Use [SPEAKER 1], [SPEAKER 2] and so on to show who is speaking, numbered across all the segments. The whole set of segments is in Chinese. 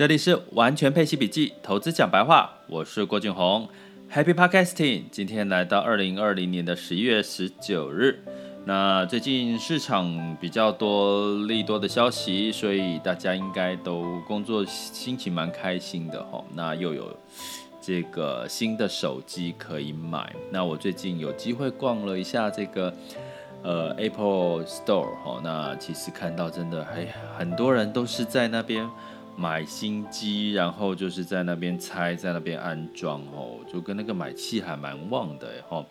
[SPEAKER 1] 这里是完全配息笔记，投资讲白话，我是郭俊宏，Happy Podcasting。今天来到二零二零年的十一月十九日，那最近市场比较多利多的消息，所以大家应该都工作心情蛮开心的哈。那又有这个新的手机可以买，那我最近有机会逛了一下这个呃 Apple Store 哈，那其实看到真的还很多人都是在那边。买新机，然后就是在那边拆，在那边安装哦，就跟那个买气还蛮旺的哦。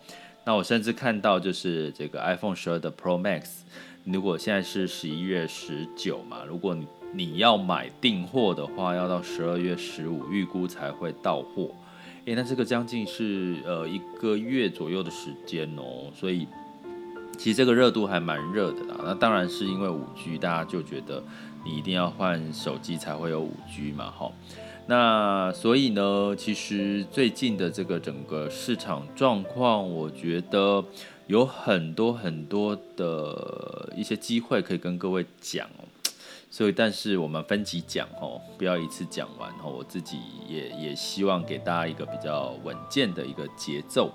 [SPEAKER 1] 那我甚至看到就是这个 iPhone 十二的 Pro Max，如果现在是十一月十九嘛，如果你你要买订货的话，要到十二月十五预估才会到货。诶，那这个将近是呃一个月左右的时间哦，所以其实这个热度还蛮热的啦。那当然是因为五 G，大家就觉得。你一定要换手机才会有五 G 嘛，哈，那所以呢，其实最近的这个整个市场状况，我觉得有很多很多的一些机会可以跟各位讲哦。所以，但是我们分级讲哦，不要一次讲完哦。我自己也也希望给大家一个比较稳健的一个节奏。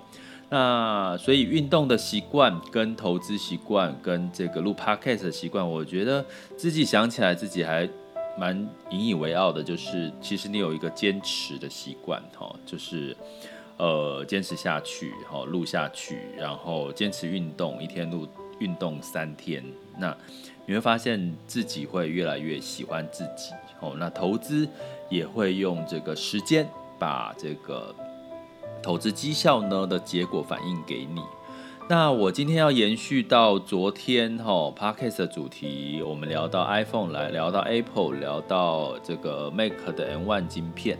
[SPEAKER 1] 那所以运动的习惯跟投资习惯跟这个录 podcast 的习惯，我觉得自己想起来自己还蛮引以为傲的，就是其实你有一个坚持的习惯哈，就是呃坚持下去哈，录下去，然后坚持运动，一天录运动三天，那你会发现自己会越来越喜欢自己哦。那投资也会用这个时间把这个。投资绩效呢的结果反映给你。那我今天要延续到昨天哈、哦、Podcast 的主题，我们聊到 iPhone 来聊到 Apple，聊到这个 Mac 的 M1 晶片。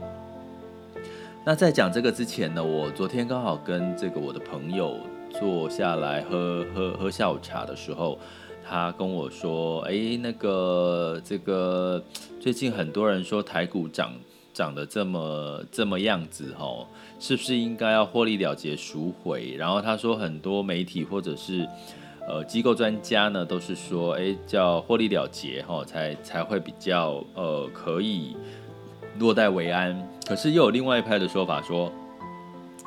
[SPEAKER 1] 那在讲这个之前呢，我昨天刚好跟这个我的朋友坐下来喝喝喝下午茶的时候，他跟我说：“哎，那个这个最近很多人说台股涨。”长得这么这么样子吼，是不是应该要获利了结赎回？然后他说很多媒体或者是呃机构专家呢，都是说，哎，叫获利了结吼，才才会比较呃可以落袋为安。可是又有另外一派的说法说，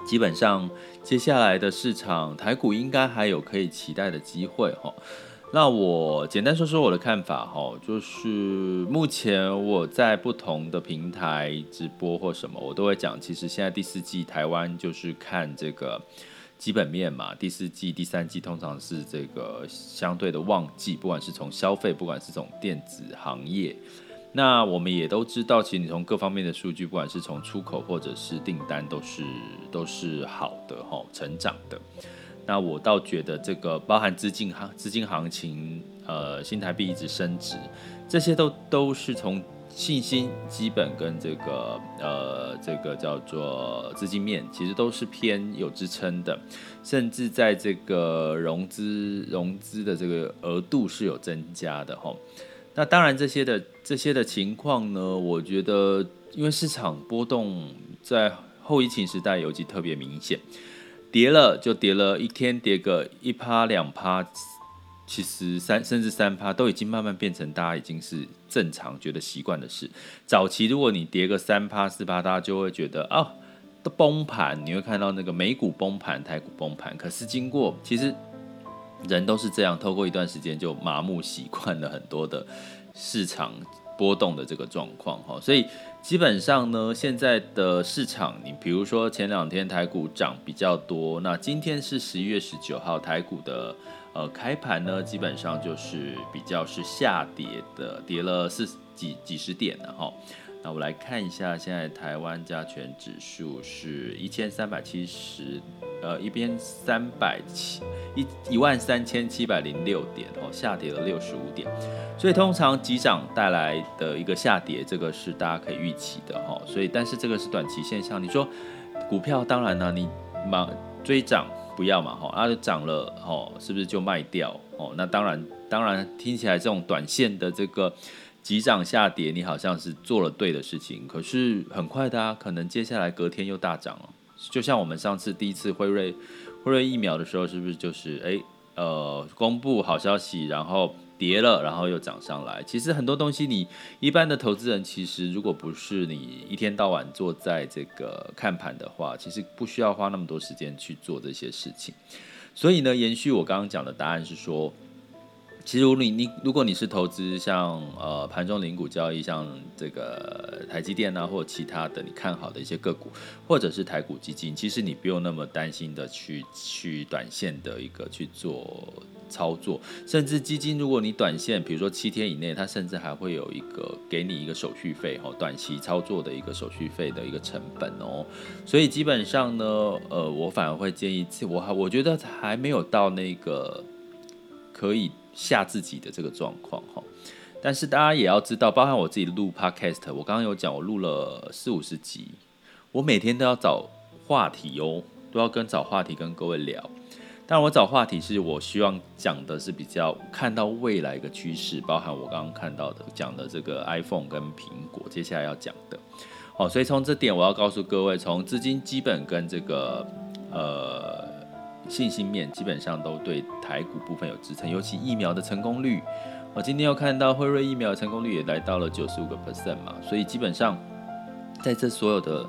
[SPEAKER 1] 基本上接下来的市场台股应该还有可以期待的机会吼。那我简单说说我的看法哈，就是目前我在不同的平台直播或什么，我都会讲，其实现在第四季台湾就是看这个基本面嘛，第四季、第三季通常是这个相对的旺季，不管是从消费，不管是从电子行业，那我们也都知道，其实你从各方面的数据，不管是从出口或者是订单，都是都是好的哈，成长的。那我倒觉得这个包含资金行资金行情，呃，新台币一直升值，这些都都是从信心基本跟这个呃这个叫做资金面，其实都是偏有支撑的，甚至在这个融资融资的这个额度是有增加的哈。那当然这些的这些的情况呢，我觉得因为市场波动在后疫情时代尤其特别明显。跌了就跌了，一天跌个一趴两趴，其实三甚至三趴都已经慢慢变成大家已经是正常觉得习惯的事。早期如果你跌个三趴四趴，大家就会觉得啊都崩盘，你会看到那个美股崩盘、台股崩盘。可是经过其实人都是这样，透过一段时间就麻木习惯了很多的市场波动的这个状况哈，所以。基本上呢，现在的市场，你比如说前两天台股涨比较多，那今天是十一月十九号，台股的呃开盘呢，基本上就是比较是下跌的，跌了四几几十点的哈。那我来看一下，现在台湾加权指数是一千三百七十，呃，一边三百七一一万三千七百零六点哦，下跌了六十五点。所以通常急涨带来的一个下跌，这个是大家可以预期的哈。所以，但是这个是短期现象。你说股票，当然呢，你忙追涨不要嘛哈，啊就涨了哦，是不是就卖掉哦？那当然，当然听起来这种短线的这个。急涨下跌，你好像是做了对的事情，可是很快的啊，可能接下来隔天又大涨了。就像我们上次第一次辉瑞辉瑞疫苗的时候，是不是就是诶呃公布好消息，然后跌了，然后又涨上来。其实很多东西，你一般的投资人，其实如果不是你一天到晚坐在这个看盘的话，其实不需要花那么多时间去做这些事情。所以呢，延续我刚刚讲的答案是说。其实如你你如果你是投资像呃盘中零股交易，像这个台积电啊，或其他的你看好的一些个股，或者是台股基金，其实你不用那么担心的去去短线的一个去做操作，甚至基金如果你短线，比如说七天以内，它甚至还会有一个给你一个手续费哦，短期操作的一个手续费的一个成本哦，所以基本上呢，呃，我反而会建议，我我觉得还没有到那个可以。吓自己的这个状况哈，但是大家也要知道，包含我自己录 podcast，我刚刚有讲，我录了四五十集，我每天都要找话题哦，都要跟找话题跟各位聊。当然，我找话题是我希望讲的是比较看到未来一个趋势，包含我刚刚看到的讲的这个 iPhone 跟苹果接下来要讲的。好，所以从这点我要告诉各位，从资金基本跟这个呃。信心面基本上都对台股部分有支撑，尤其疫苗的成功率，我今天又看到辉瑞疫苗的成功率也来到了九十五个 percent 嘛，所以基本上在这所有的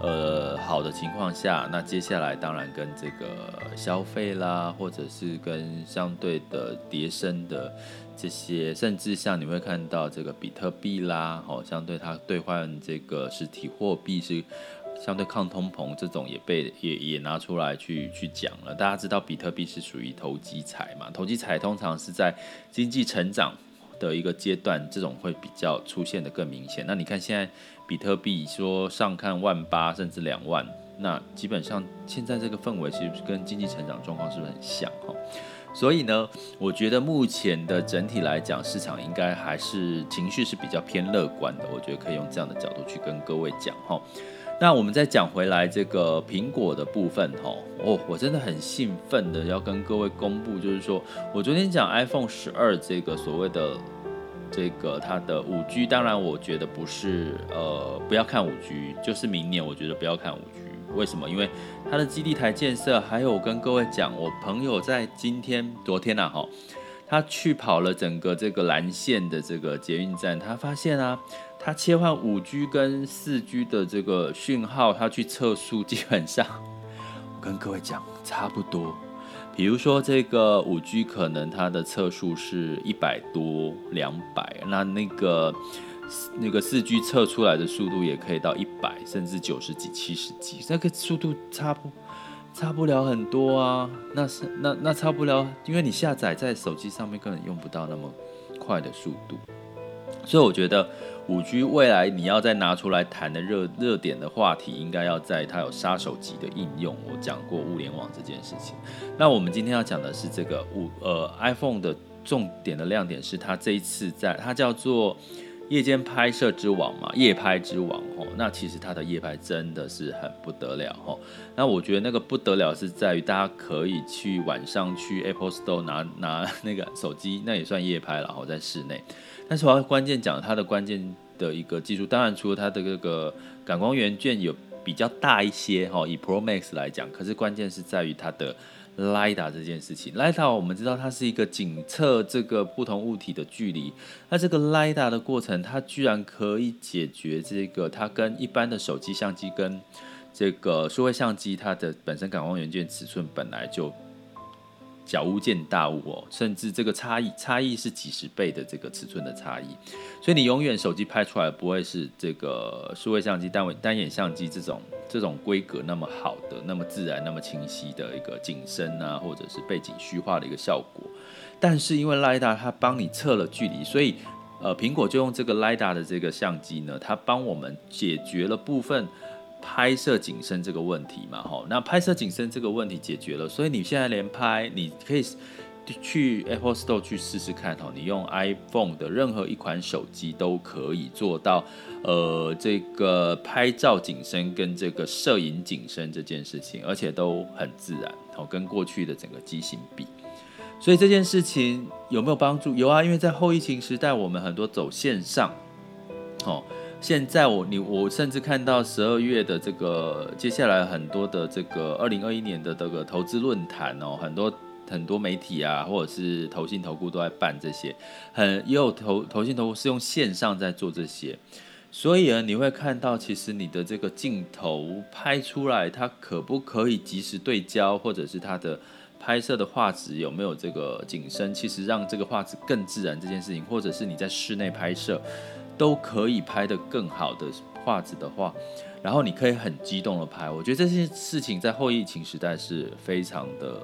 [SPEAKER 1] 呃好的情况下，那接下来当然跟这个消费啦，或者是跟相对的跌升的这些，甚至像你会看到这个比特币啦，哦，相对它兑换这个实体货币是。相对抗通膨这种也被也也拿出来去去讲了。大家知道比特币是属于投机财嘛？投机财通常是在经济成长的一个阶段，这种会比较出现的更明显。那你看现在比特币说上看万八甚至两万，那基本上现在这个氛围其实跟经济成长状况是不是很像哈？所以呢，我觉得目前的整体来讲，市场应该还是情绪是比较偏乐观的。我觉得可以用这样的角度去跟各位讲哈。那我们再讲回来这个苹果的部分哈，哦，我真的很兴奋的要跟各位公布，就是说我昨天讲 iPhone 十二这个所谓的这个它的五 G，当然我觉得不是呃不要看五 G，就是明年我觉得不要看五 G，为什么？因为它的基地台建设，还有我跟各位讲，我朋友在今天昨天呐哈，他去跑了整个这个蓝线的这个捷运站，他发现啊。它切换五 G 跟四 G 的这个讯号，它去测速，基本上我跟各位讲差不多。比如说这个五 G 可能它的测速是一百多、两百，那那个那个四 G 测出来的速度也可以到一百，甚至九十几、七十几，那个速度差不差不了很多啊。那是那那差不了，因为你下载在手机上面根本用不到那么快的速度，所以我觉得。五 G 未来你要再拿出来谈的热热点的话题，应该要在它有杀手级的应用。我讲过物联网这件事情。那我们今天要讲的是这个五呃 iPhone 的重点的亮点是它这一次在它叫做夜间拍摄之王嘛，夜拍之王吼。那其实它的夜拍真的是很不得了吼。那我觉得那个不得了是在于大家可以去晚上去 Apple Store 拿拿那个手机，那也算夜拍了，然后在室内。但是我要关键讲它的关键的一个技术，当然除了它的这个感光元件有比较大一些哈，以 Pro Max 来讲，可是关键是在于它的 LiDAR 这件事情。LiDAR 我们知道它是一个检测这个不同物体的距离，那这个 LiDAR 的过程，它居然可以解决这个它跟一般的手机相机跟这个数位相机它的本身感光元件尺寸本来就。小巫见大巫哦，甚至这个差异差异是几十倍的这个尺寸的差异，所以你永远手机拍出来不会是这个数位相机单位单眼相机这种这种规格那么好的、那么自然、那么清晰的一个景深啊，或者是背景虚化的一个效果。但是因为 LiDAR 它帮你测了距离，所以呃苹果就用这个 LiDAR 的这个相机呢，它帮我们解决了部分。拍摄景深这个问题嘛，吼，那拍摄景深这个问题解决了，所以你现在连拍，你可以去 Apple Store 去试试看，吼，你用 iPhone 的任何一款手机都可以做到，呃，这个拍照景深跟这个摄影景深这件事情，而且都很自然，吼，跟过去的整个机型比，所以这件事情有没有帮助？有啊，因为在后疫情时代，我们很多走线上，吼。现在我你我甚至看到十二月的这个接下来很多的这个二零二一年的这个投资论坛哦，很多很多媒体啊，或者是投信投顾都在办这些，很也有投投信投顾是用线上在做这些，所以呢，你会看到其实你的这个镜头拍出来，它可不可以及时对焦，或者是它的拍摄的画质有没有这个景深，其实让这个画质更自然这件事情，或者是你在室内拍摄都可以拍得更好的画质的话。然后你可以很激动的拍，我觉得这些事情在后疫情时代是非常的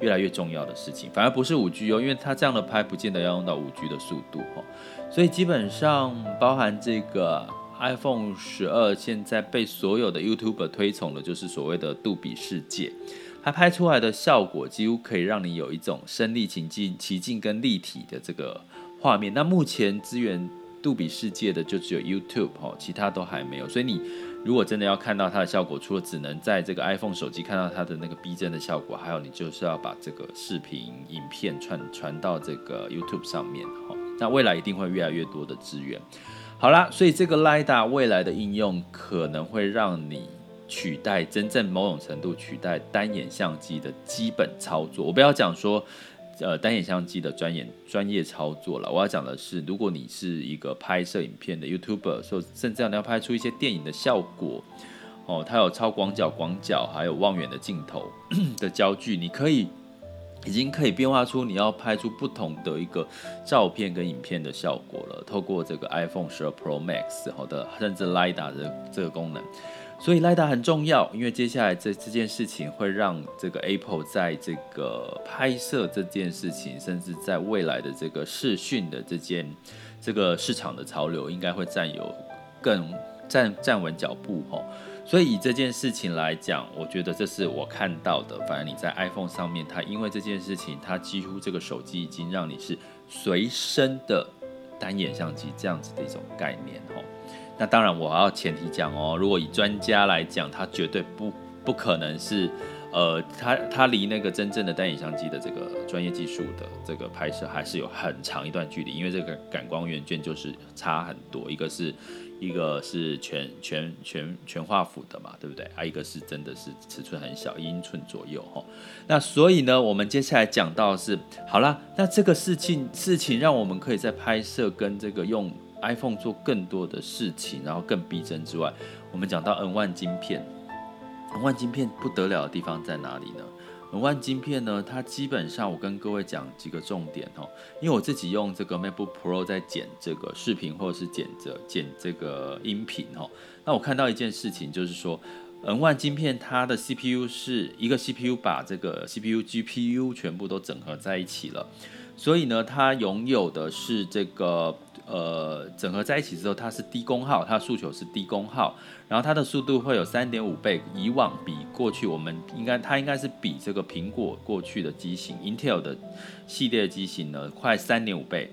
[SPEAKER 1] 越来越重要的事情，反而不是五 G 哦，因为它这样的拍不见得要用到五 G 的速度哦，所以基本上包含这个 iPhone 十二现在被所有的 YouTuber 推崇的就是所谓的杜比世界，它拍出来的效果几乎可以让你有一种身临其境、奇境跟立体的这个画面。那目前资源杜比世界的就只有 YouTube 哦，其他都还没有，所以你。如果真的要看到它的效果，除了只能在这个 iPhone 手机看到它的那个逼真的效果，还有你就是要把这个视频影片传传到这个 YouTube 上面哈。那未来一定会越来越多的资源。好啦，所以这个 LiDA 未来的应用可能会让你取代真正某种程度取代单眼相机的基本操作。我不要讲说。呃，单眼相机的专业专业操作了。我要讲的是，如果你是一个拍摄影片的 YouTuber，说甚至你要拍出一些电影的效果，哦，它有超广角、广角，还有望远的镜头 的焦距，你可以已经可以变化出你要拍出不同的一个照片跟影片的效果了。透过这个 iPhone 12 Pro Max 好的，甚至 LiDAR 的这个功能。所以，LIDA 很重要，因为接下来这这件事情会让这个 Apple 在这个拍摄这件事情，甚至在未来的这个视讯的这件这个市场的潮流，应该会占有更站站稳脚步吼。所以以这件事情来讲，我觉得这是我看到的。反而你在 iPhone 上面，它因为这件事情，它几乎这个手机已经让你是随身的单眼相机这样子的一种概念吼。那当然，我要前提讲哦，如果以专家来讲，他绝对不不可能是，呃，他他离那个真正的单眼相机的这个专业技术的这个拍摄还是有很长一段距离，因为这个感光元件就是差很多，一个是一个是全全全全画幅的嘛，对不对？啊，一个是真的是尺寸很小，一英寸左右哈。那所以呢，我们接下来讲到是，好啦，那这个事情事情让我们可以在拍摄跟这个用。iPhone 做更多的事情，然后更逼真之外，我们讲到 N1 晶片，N1 晶片不得了的地方在哪里呢？N1 晶片呢，它基本上我跟各位讲几个重点哦，因为我自己用这个 MacBook Pro 在剪这个视频或者是剪着剪这个音频哦，那我看到一件事情就是说，N1 晶片它的 CPU 是一个 CPU 把这个 CPU、GPU 全部都整合在一起了，所以呢，它拥有的是这个。呃，整合在一起之后，它是低功耗，它的诉求是低功耗，然后它的速度会有三点五倍，以往比过去我们应该它应该是比这个苹果过去的机型，Intel 的系列机型呢快三点五倍，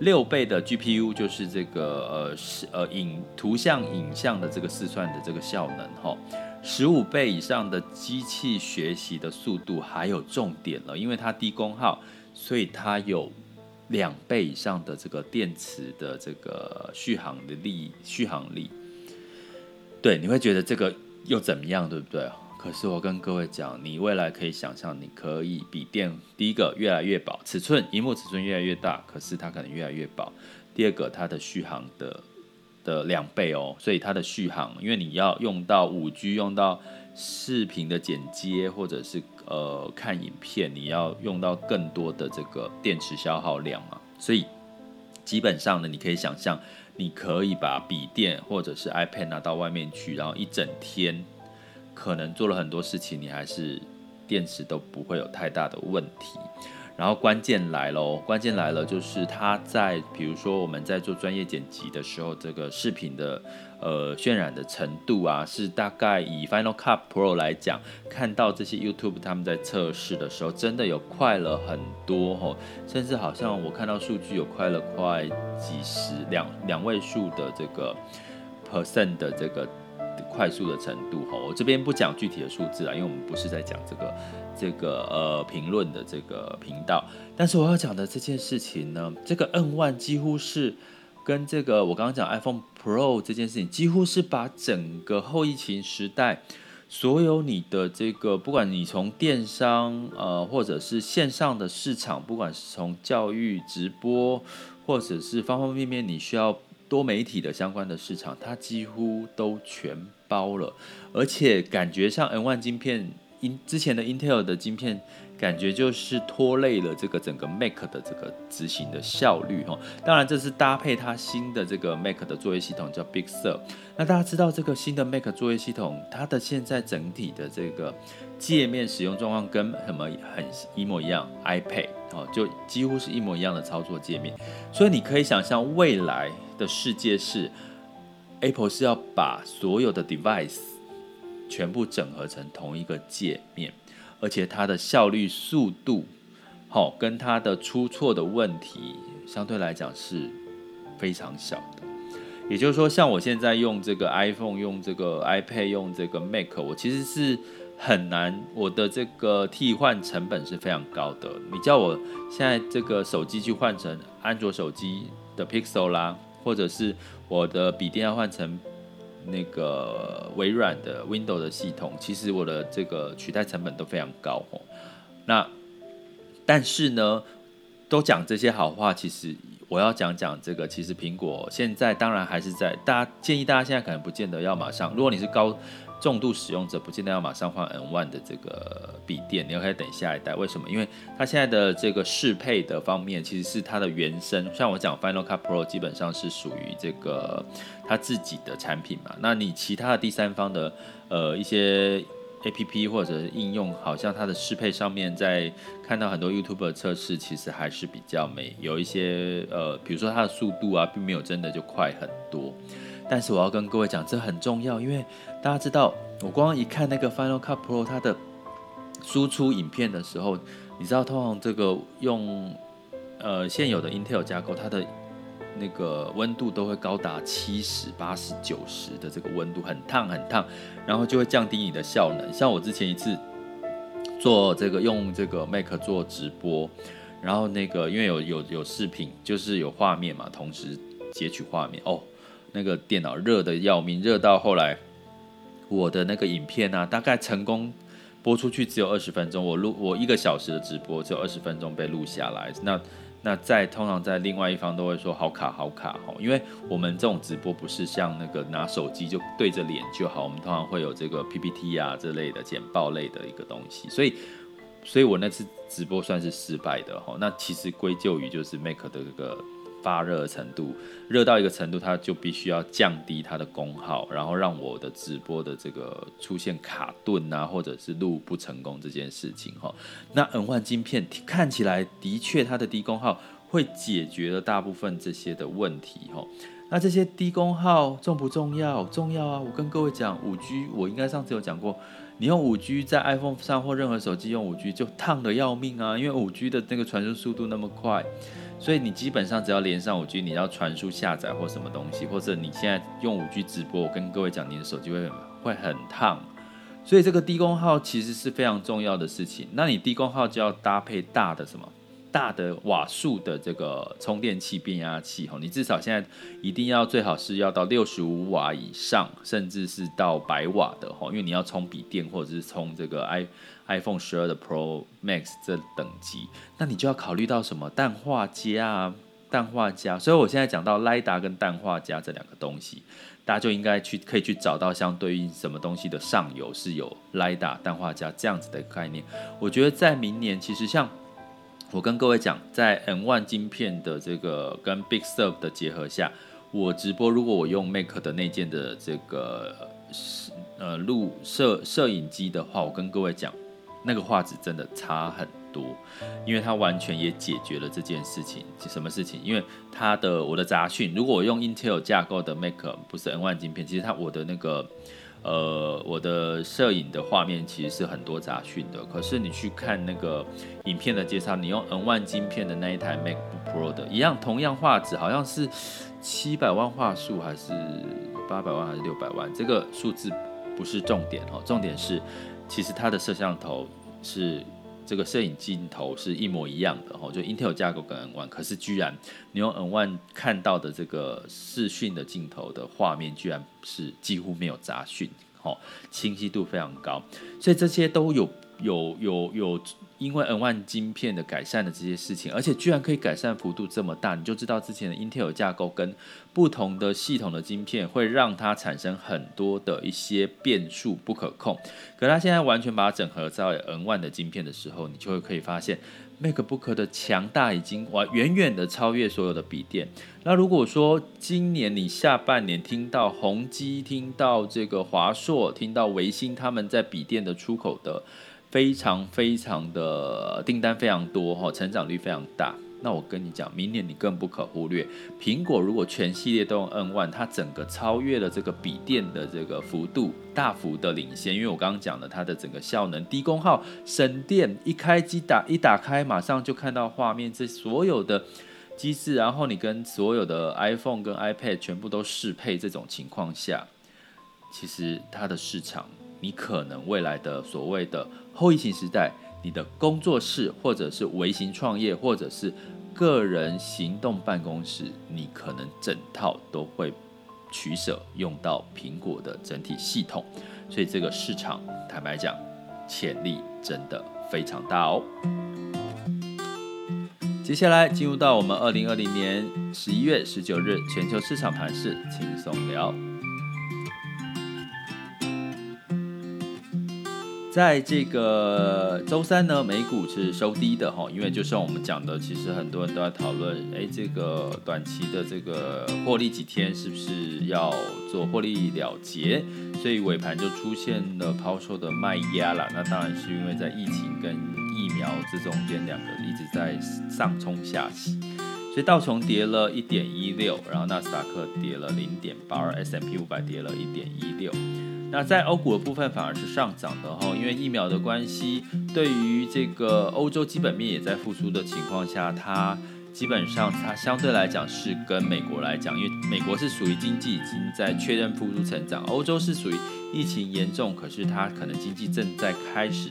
[SPEAKER 1] 六倍的 GPU 就是这个呃是呃影图像影像的这个试算的这个效能哈，十五倍以上的机器学习的速度，还有重点了，因为它低功耗，所以它有。两倍以上的这个电池的这个续航的力，续航力，对，你会觉得这个又怎么样，对不对？可是我跟各位讲，你未来可以想象，你可以比电第一个越来越薄，尺寸，荧幕尺寸越来越大，可是它可能越来越薄。第二个，它的续航的的两倍哦，所以它的续航，因为你要用到五 G，用到视频的剪接，或者是。呃，看影片你要用到更多的这个电池消耗量嘛，所以基本上呢，你可以想象，你可以把笔电或者是 iPad 拿到外面去，然后一整天可能做了很多事情，你还是电池都不会有太大的问题。然后关键来喽，关键来了，就是它在比如说我们在做专业剪辑的时候，这个视频的呃渲染的程度啊，是大概以 Final Cut Pro 来讲，看到这些 YouTube 他们在测试的时候，真的有快了很多吼，甚至好像我看到数据有快了快几十两两位数的这个 percent 的这个。快速的程度哈，我这边不讲具体的数字啊，因为我们不是在讲这个这个呃评论的这个频道。但是我要讲的这件事情呢，这个 N1 几乎是跟这个我刚刚讲 iPhone Pro 这件事情，几乎是把整个后疫情时代所有你的这个，不管你从电商呃，或者是线上的市场，不管是从教育直播，或者是方方面面你需要多媒体的相关的市场，它几乎都全包了，而且感觉像 N1 晶片，因之前的 Intel 的晶片。感觉就是拖累了这个整个 Mac 的这个执行的效率哈。当然，这是搭配它新的这个 Mac 的作业系统叫 Big Sur。那大家知道这个新的 Mac 作业系统，它的现在整体的这个界面使用状况跟什么很一模一样，iPad 哦，就几乎是一模一样的操作界面。所以你可以想象未来的世界是 Apple 是要把所有的 device 全部整合成同一个界面。而且它的效率、速度，好，跟它的出错的问题，相对来讲是非常小的。也就是说，像我现在用这个 iPhone、用这个 iPad、用这个 Mac，我其实是很难，我的这个替换成本是非常高的。你叫我现在这个手机去换成安卓手机的 Pixel 啦，或者是我的笔电要换成。那个微软的 w i n d o w 的系统，其实我的这个取代成本都非常高。那但是呢，都讲这些好话，其实我要讲讲这个，其实苹果现在当然还是在，大家建议大家现在可能不见得要马上，如果你是高。重度使用者不见得要马上换 N1 的这个笔电，你可以等下一代。为什么？因为它现在的这个适配的方面，其实是它的原生。像我讲 Final Cut Pro 基本上是属于这个它自己的产品嘛。那你其他的第三方的呃一些 APP 或者是应用，好像它的适配上面，在看到很多 YouTuber 测试，其实还是比较没有一些呃，比如说它的速度啊，并没有真的就快很多。但是我要跟各位讲，这很重要，因为大家知道，我光一看那个 Final Cut Pro 它的输出影片的时候，你知道，通常这个用呃现有的 Intel 架构，它的那个温度都会高达七十、八十、九十的这个温度，很烫很烫，然后就会降低你的效能。像我之前一次做这个用这个 Mac 做直播，然后那个因为有有有视频，就是有画面嘛，同时截取画面哦。那个电脑热得要命，热到后来，我的那个影片呢、啊，大概成功播出去只有二十分钟。我录我一个小时的直播，只有二十分钟被录下来。那那在通常在另外一方都会说好卡好卡哈，因为我们这种直播不是像那个拿手机就对着脸就好，我们通常会有这个 PPT 啊这类的简报类的一个东西，所以所以我那次直播算是失败的哈。那其实归咎于就是 Make 的这个。发热的程度，热到一个程度，它就必须要降低它的功耗，然后让我的直播的这个出现卡顿啊，或者是录不成功这件事情哈。那 N 换晶片看起来的确它的低功耗会解决了大部分这些的问题哈。那这些低功耗重不重要？重要啊！我跟各位讲，五 G 我应该上次有讲过，你用五 G 在 iPhone 上或任何手机用五 G 就烫的要命啊，因为五 G 的那个传输速度那么快。所以你基本上只要连上五 G，你要传输下载或什么东西，或者你现在用五 G 直播，我跟各位讲，你的手机会会很烫。所以这个低功耗其实是非常重要的事情。那你低功耗就要搭配大的什么？大的瓦数的这个充电器、变压器。哈，你至少现在一定要最好是要到六十五瓦以上，甚至是到百瓦的哈，因为你要充笔电或者是充这个 i。iPhone 十二的 Pro Max 这等级，那你就要考虑到什么氮化镓啊，氮化镓。所以我现在讲到 lida 跟氮化镓这两个东西，大家就应该去可以去找到相对应什么东西的上游是有 LiDAR、氮化镓这样子的概念。我觉得在明年，其实像我跟各位讲，在 M1 晶片的这个跟 Big Sur 的结合下，我直播如果我用 Mac 的内建的这个呃录摄摄影机的话，我跟各位讲。那个画质真的差很多，因为它完全也解决了这件事情。什么事情？因为它的我的杂讯，如果我用 Intel 架构的 Mac，不是 N1 晶片，其实它我的那个呃我的摄影的画面其实是很多杂讯的。可是你去看那个影片的介绍，你用 N1 晶片的那一台 MacBook Pro 的一样，同样画质好像是七百万画素还是八百万还是六百万？这个数字不是重点哦，重点是。其实它的摄像头是这个摄影镜头是一模一样的哈，就 Intel 架构跟 N1，可是居然你用 N1 看到的这个视讯的镜头的画面，居然是几乎没有杂讯，哈，清晰度非常高，所以这些都有有有有。因为 N1 晶片的改善的这些事情，而且居然可以改善幅度这么大，你就知道之前的 Intel 架构跟不同的系统的晶片会让它产生很多的一些变数不可控。可它现在完全把它整合在 N1 的晶片的时候，你就会可以发现 MacBook 的强大已经完远远的超越所有的笔电。那如果说今年你下半年听到宏基、听到这个华硕、听到维星他们在笔电的出口的。非常非常的订单非常多哈，成长率非常大。那我跟你讲，明年你更不可忽略。苹果如果全系列都用 N1，它整个超越了这个笔电的这个幅度，大幅的领先。因为我刚刚讲了，它的整个效能、低功耗、省电，一开机打一打开，马上就看到画面，这所有的机制，然后你跟所有的 iPhone 跟 iPad 全部都适配，这种情况下，其实它的市场。你可能未来的所谓的后疫情时代，你的工作室或者是微型创业，或者是个人行动办公室，你可能整套都会取舍用到苹果的整体系统，所以这个市场坦白讲，潜力真的非常大哦。接下来进入到我们二零二零年十一月十九日全球市场盘势轻松聊。在这个周三呢，美股是收低的哈，因为就像我们讲的，其实很多人都在讨论，哎，这个短期的这个获利几天是不是要做获利了结，所以尾盘就出现了抛售的卖压了。那当然是因为在疫情跟疫苗这中间两个一直在上冲下洗，所以道琼跌了一点一六，然后纳斯达克跌了零点八二，S M P 五百跌了一点一六。那在欧股的部分反而是上涨的哈，因为疫苗的关系，对于这个欧洲基本面也在复苏的情况下，它基本上它相对来讲是跟美国来讲，因为美国是属于经济已经在确认复苏成长，欧洲是属于疫情严重，可是它可能经济正在开始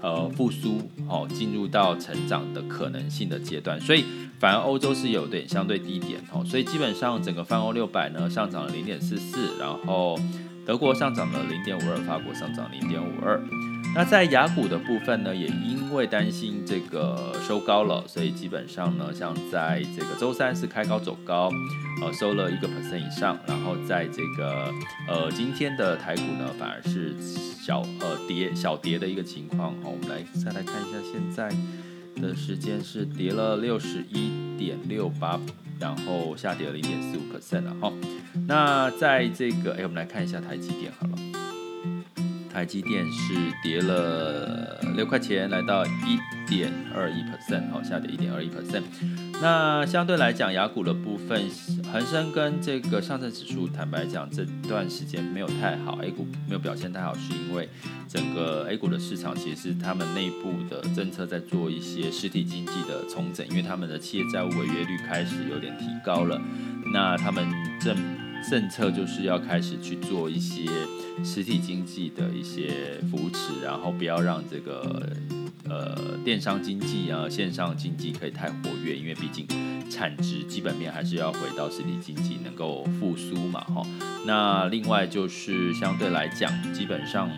[SPEAKER 1] 呃复苏，哦，进入到成长的可能性的阶段，所以反而欧洲是有点相对低点哦，所以基本上整个泛欧六百呢上涨了零点四四，然后。德国上涨了零点五二，法国上涨零点五二。那在雅股的部分呢，也因为担心这个收高了，所以基本上呢，像在这个周三是开高走高，呃，收了一个 percent 以上。然后在这个呃今天的台股呢，反而是小呃跌小跌的一个情况。好，我们来再来看一下，现在的时间是跌了六十一点六八。然后下跌了零点四五 percent 了哈，那在这个哎，我们来看一下台积电好了，台积电是跌了六块钱，来到一点二一 percent，好，下跌一点二一 percent。那相对来讲，雅股的部分，恒生跟这个上证指数，坦白讲，这段时间没有太好，A 股没有表现太好，是因为整个 A 股的市场其实是他们内部的政策在做一些实体经济的重整，因为他们的企业债务违约率开始有点提高了，那他们政政策就是要开始去做一些实体经济的一些扶持，然后不要让这个。呃，电商经济啊，线上经济可以太活跃，因为毕竟产值基本面还是要回到实体经济能够复苏嘛，哈。那另外就是相对来讲，基本上，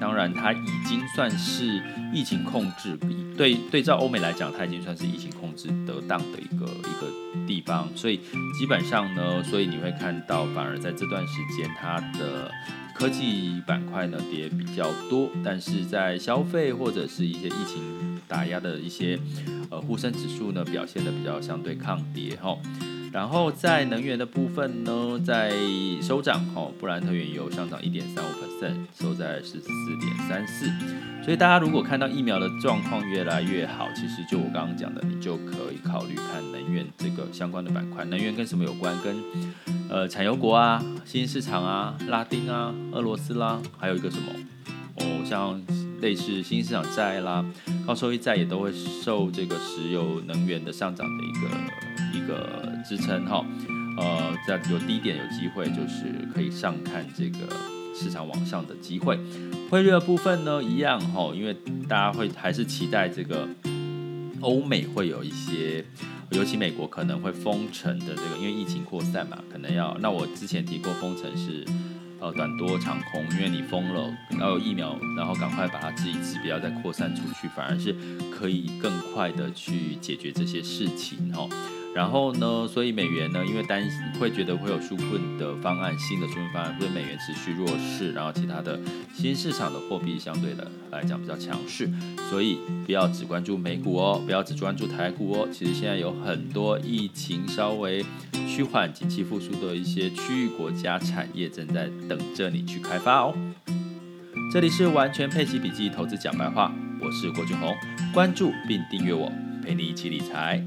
[SPEAKER 1] 当然它已经算是疫情控制比对对照欧美来讲，它已经算是疫情控制得当的一个一个地方，所以基本上呢，所以你会看到，反而在这段时间它的。科技板块呢跌比较多，但是在消费或者是一些疫情打压的一些呃沪深指数呢表现的比较相对抗跌哈。然后在能源的部分呢，在收涨哈，布兰特原油上涨一点三五 percent，收在十四点三四。所以大家如果看到疫苗的状况越来越好，其实就我刚刚讲的，你就可以考虑看能源这个相关的板块。能源跟什么有关？跟呃，产油国啊，新兴市场啊，拉丁啊，俄罗斯啦，还有一个什么哦，像类似新兴市场债啦，高收益债也都会受这个石油能源的上涨的一个一个支撑哈。呃，在有低点有机会，就是可以上看这个市场往上的机会。汇率的部分呢，一样哈，因为大家会还是期待这个欧美会有一些。尤其美国可能会封城的这个，因为疫情扩散嘛，可能要。那我之前提过封城是呃短多长空，因为你封了，要有疫苗，然后赶快把它治一治，不要再扩散出去，反而是可以更快的去解决这些事情哈。然后呢，所以美元呢，因为担心会觉得会有纾困的方案，新的纾困方案，所以美元持续弱势，然后其他的新兴市场的货币相对的来讲比较强势，所以不要只关注美股哦，不要只关注台股哦，其实现在有很多疫情稍微趋缓、景气复苏的一些区域国家产业正在等着你去开发哦。这里是完全配奇笔记投资讲白话，我是郭俊宏，关注并订阅我，陪你一起理财。